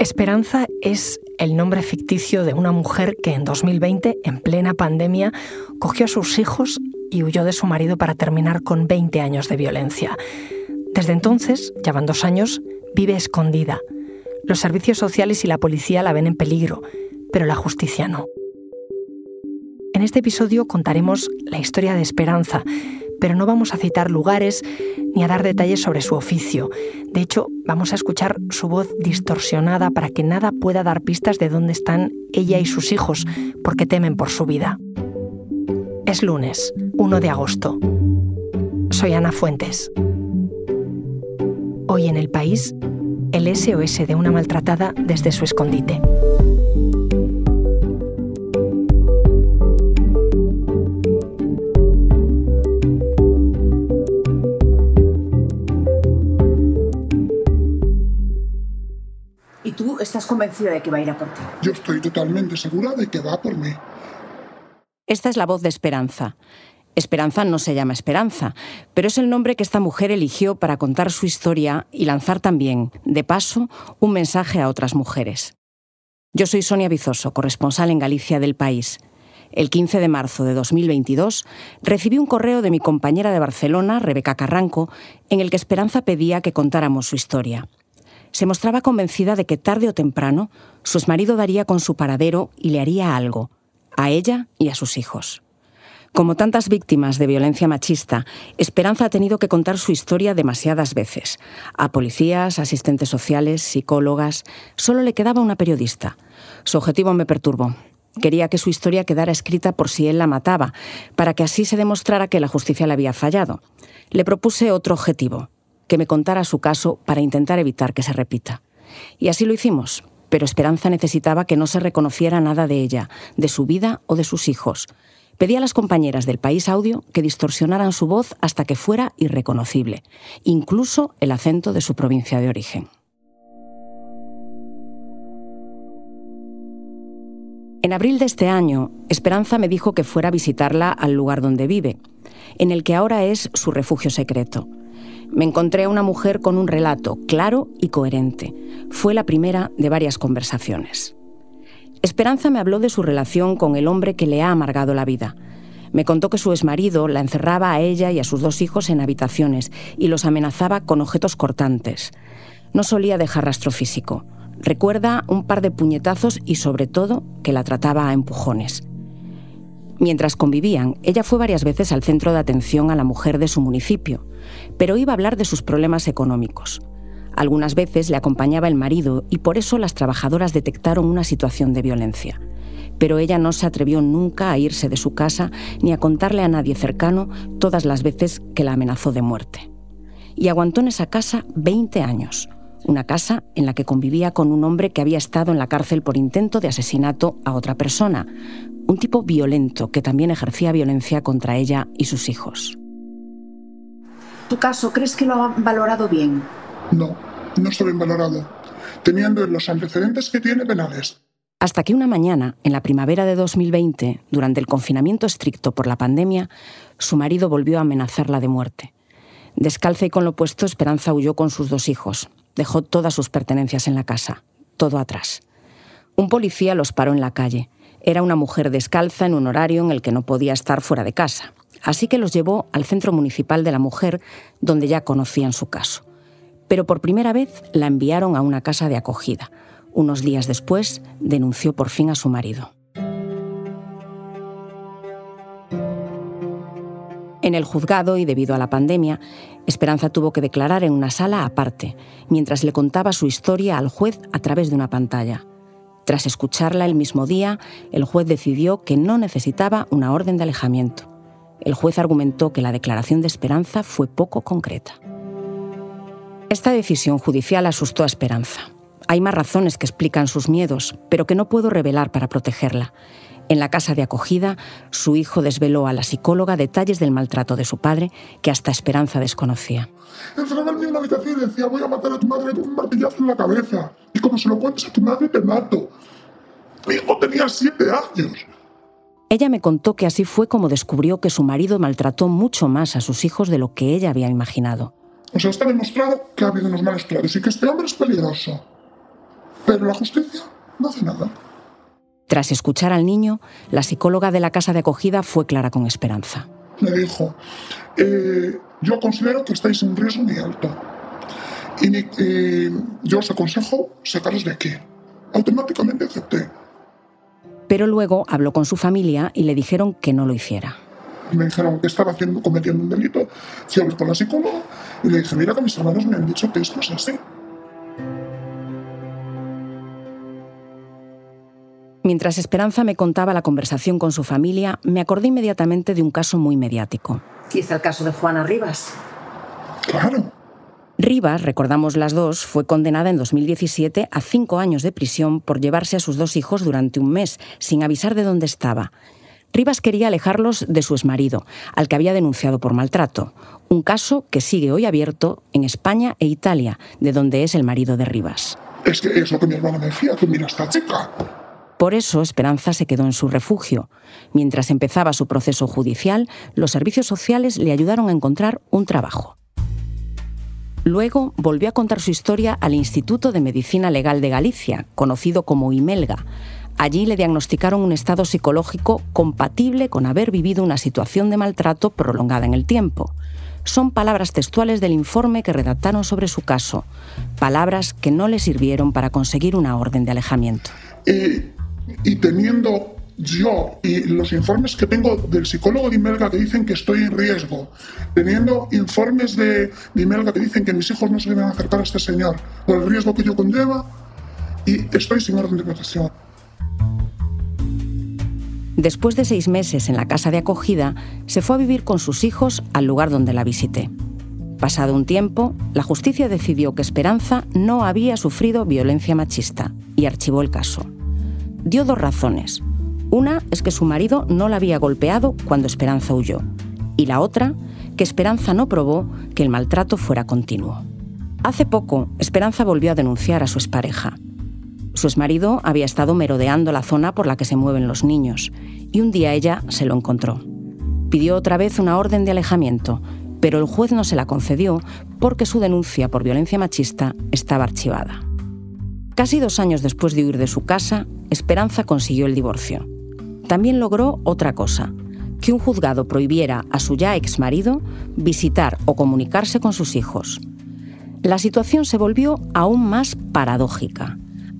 Esperanza es el nombre ficticio de una mujer que en 2020, en plena pandemia, cogió a sus hijos y huyó de su marido para terminar con 20 años de violencia. Desde entonces, ya van dos años, vive escondida. Los servicios sociales y la policía la ven en peligro, pero la justicia no. En este episodio contaremos la historia de Esperanza, pero no vamos a citar lugares ni a dar detalles sobre su oficio. De hecho, vamos a escuchar su voz distorsionada para que nada pueda dar pistas de dónde están ella y sus hijos, porque temen por su vida. Es lunes, 1 de agosto. Soy Ana Fuentes. Hoy en el país, el SOS de una maltratada desde su escondite. Estás convencida de que va a ir a por ti. Yo estoy totalmente segura de que va por mí. Esta es la voz de Esperanza. Esperanza no se llama Esperanza, pero es el nombre que esta mujer eligió para contar su historia y lanzar también, de paso, un mensaje a otras mujeres. Yo soy Sonia Bizoso, corresponsal en Galicia del país. El 15 de marzo de 2022 recibí un correo de mi compañera de Barcelona, Rebeca Carranco, en el que Esperanza pedía que contáramos su historia se mostraba convencida de que tarde o temprano su exmarido daría con su paradero y le haría algo, a ella y a sus hijos. Como tantas víctimas de violencia machista, Esperanza ha tenido que contar su historia demasiadas veces. A policías, asistentes sociales, psicólogas. Solo le quedaba una periodista. Su objetivo me perturbó. Quería que su historia quedara escrita por si él la mataba, para que así se demostrara que la justicia le había fallado. Le propuse otro objetivo, que me contara su caso para intentar evitar que se repita. Y así lo hicimos, pero Esperanza necesitaba que no se reconociera nada de ella, de su vida o de sus hijos. Pedí a las compañeras del País Audio que distorsionaran su voz hasta que fuera irreconocible, incluso el acento de su provincia de origen. En abril de este año, Esperanza me dijo que fuera a visitarla al lugar donde vive, en el que ahora es su refugio secreto me encontré a una mujer con un relato claro y coherente. Fue la primera de varias conversaciones. Esperanza me habló de su relación con el hombre que le ha amargado la vida. Me contó que su exmarido la encerraba a ella y a sus dos hijos en habitaciones y los amenazaba con objetos cortantes. No solía dejar rastro físico. Recuerda un par de puñetazos y sobre todo que la trataba a empujones. Mientras convivían, ella fue varias veces al centro de atención a la mujer de su municipio, pero iba a hablar de sus problemas económicos. Algunas veces le acompañaba el marido y por eso las trabajadoras detectaron una situación de violencia. Pero ella no se atrevió nunca a irse de su casa ni a contarle a nadie cercano todas las veces que la amenazó de muerte. Y aguantó en esa casa 20 años, una casa en la que convivía con un hombre que había estado en la cárcel por intento de asesinato a otra persona, un tipo violento que también ejercía violencia contra ella y sus hijos. ¿Tu caso crees que lo han valorado bien? No, no está bien valorado, teniendo los antecedentes que tiene penales. Hasta que una mañana, en la primavera de 2020, durante el confinamiento estricto por la pandemia, su marido volvió a amenazarla de muerte. Descalza y con lo puesto, Esperanza huyó con sus dos hijos. Dejó todas sus pertenencias en la casa, todo atrás. Un policía los paró en la calle. Era una mujer descalza en un horario en el que no podía estar fuera de casa. Así que los llevó al Centro Municipal de la Mujer, donde ya conocían su caso. Pero por primera vez la enviaron a una casa de acogida. Unos días después denunció por fin a su marido. En el juzgado y debido a la pandemia, Esperanza tuvo que declarar en una sala aparte, mientras le contaba su historia al juez a través de una pantalla. Tras escucharla el mismo día, el juez decidió que no necesitaba una orden de alejamiento el juez argumentó que la declaración de Esperanza fue poco concreta. Esta decisión judicial asustó a Esperanza. Hay más razones que explican sus miedos, pero que no puedo revelar para protegerla. En la casa de acogida, su hijo desveló a la psicóloga detalles del maltrato de su padre que hasta Esperanza desconocía. Encerraba en una habitación y decía, voy a matar a tu madre con un martillazo en la cabeza. Y como se lo cuentes a tu madre, te mato. Mi hijo tenía siete años. Ella me contó que así fue como descubrió que su marido maltrató mucho más a sus hijos de lo que ella había imaginado. O sea, está demostrado que ha habido unos malos tratos y que este hombre es peligroso. Pero la justicia no hace nada. Tras escuchar al niño, la psicóloga de la casa de acogida fue clara con esperanza. Me dijo, eh, yo considero que estáis en riesgo muy alto. Y eh, yo os aconsejo sacaros de aquí. Automáticamente acepté. Pero luego habló con su familia y le dijeron que no lo hiciera. Me dijeron que estaba haciendo, cometiendo un delito. Fui a con la psicóloga y le dije, mira que mis hermanos me han dicho que esto es así. Mientras Esperanza me contaba la conversación con su familia, me acordé inmediatamente de un caso muy mediático. ¿Y es el caso de Juana Rivas? Claro. Rivas, recordamos las dos, fue condenada en 2017 a cinco años de prisión por llevarse a sus dos hijos durante un mes, sin avisar de dónde estaba. Rivas quería alejarlos de su exmarido, al que había denunciado por maltrato, un caso que sigue hoy abierto en España e Italia, de donde es el marido de Rivas. Es que es lo que mi hermana me decía, que mira esta chica. Por eso Esperanza se quedó en su refugio. Mientras empezaba su proceso judicial, los servicios sociales le ayudaron a encontrar un trabajo. Luego volvió a contar su historia al Instituto de Medicina Legal de Galicia, conocido como IMELGA. Allí le diagnosticaron un estado psicológico compatible con haber vivido una situación de maltrato prolongada en el tiempo. Son palabras textuales del informe que redactaron sobre su caso, palabras que no le sirvieron para conseguir una orden de alejamiento. Eh, y teniendo yo y los informes que tengo del psicólogo de Imelga que dicen que estoy en riesgo, teniendo informes de, de Imelga que dicen que mis hijos no se deben acercar a este señor por el riesgo que yo conlleva, y estoy sin orden de protección. Después de seis meses en la casa de acogida, se fue a vivir con sus hijos al lugar donde la visité. Pasado un tiempo, la justicia decidió que Esperanza no había sufrido violencia machista y archivó el caso dio dos razones. Una es que su marido no la había golpeado cuando Esperanza huyó. Y la otra, que Esperanza no probó que el maltrato fuera continuo. Hace poco, Esperanza volvió a denunciar a su expareja. Su exmarido había estado merodeando la zona por la que se mueven los niños, y un día ella se lo encontró. Pidió otra vez una orden de alejamiento, pero el juez no se la concedió porque su denuncia por violencia machista estaba archivada. Casi dos años después de huir de su casa, Esperanza consiguió el divorcio. También logró otra cosa, que un juzgado prohibiera a su ya ex marido visitar o comunicarse con sus hijos. La situación se volvió aún más paradójica.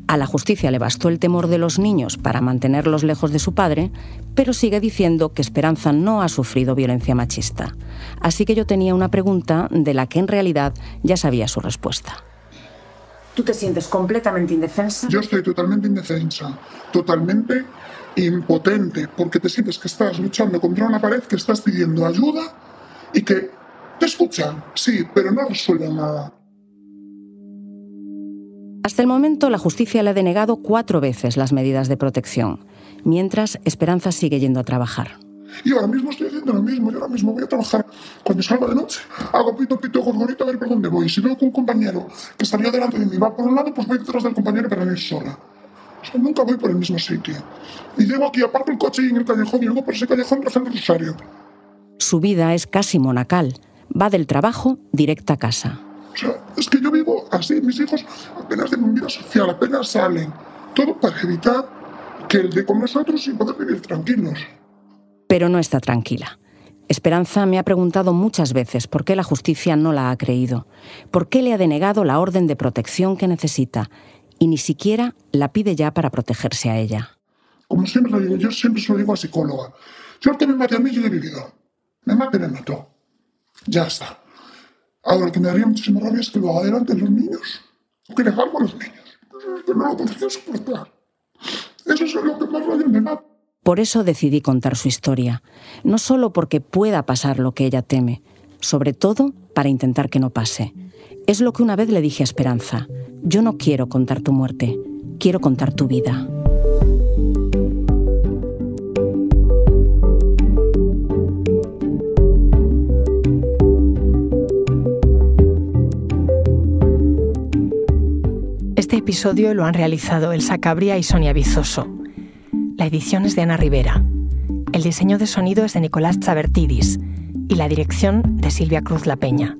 A la justicia le bastó el temor de los niños para mantenerlos lejos de su padre, pero sigue diciendo que Esperanza no ha sufrido violencia machista. Así que yo tenía una pregunta de la que en realidad ya sabía su respuesta. ¿Tú te sientes completamente indefensa? Yo estoy totalmente indefensa, totalmente impotente, porque te sientes que estás luchando contra una pared, que estás pidiendo ayuda y que te escuchan, sí, pero no resuelven nada. Hasta el momento, la justicia le ha denegado cuatro veces las medidas de protección, mientras Esperanza sigue yendo a trabajar. Y ahora mismo estoy haciendo lo mismo. Yo ahora mismo voy a trabajar cuando salga de noche. Hago pito, pito, gorgorito a ver por dónde voy. Si veo que un compañero que salió delante de mí va por un lado, pues voy detrás del compañero para no ir sola. Sea, nunca voy por el mismo sitio. Y llego aquí, aparco el coche y en el callejón y luego por ese callejón rezando el rosario. Su vida es casi monacal. Va del trabajo directa a casa. O sea, es que yo vivo así. Mis hijos apenas tienen vida social, apenas salen. Todo para evitar que el de con nosotros y poder vivir tranquilos pero no está tranquila. Esperanza me ha preguntado muchas veces por qué la justicia no la ha creído, por qué le ha denegado la orden de protección que necesita y ni siquiera la pide ya para protegerse a ella. Como siempre lo digo, yo siempre se lo digo a psicóloga. Yo que me mate a mí, yo he vivido. Me mate, me mató. Ya está. Ahora, lo que me daría muchísima rabia es que lo haga delante de los niños. O que le a los niños. Que no lo podría soportar. Eso es lo que más rabia me mata. Por eso decidí contar su historia, no solo porque pueda pasar lo que ella teme, sobre todo para intentar que no pase. Es lo que una vez le dije a Esperanza, yo no quiero contar tu muerte, quiero contar tu vida. Este episodio lo han realizado Elsa Cabria y Sonia Bizoso. La edición es de Ana Rivera. El diseño de sonido es de Nicolás Chavertidis y la dirección de Silvia Cruz La Peña.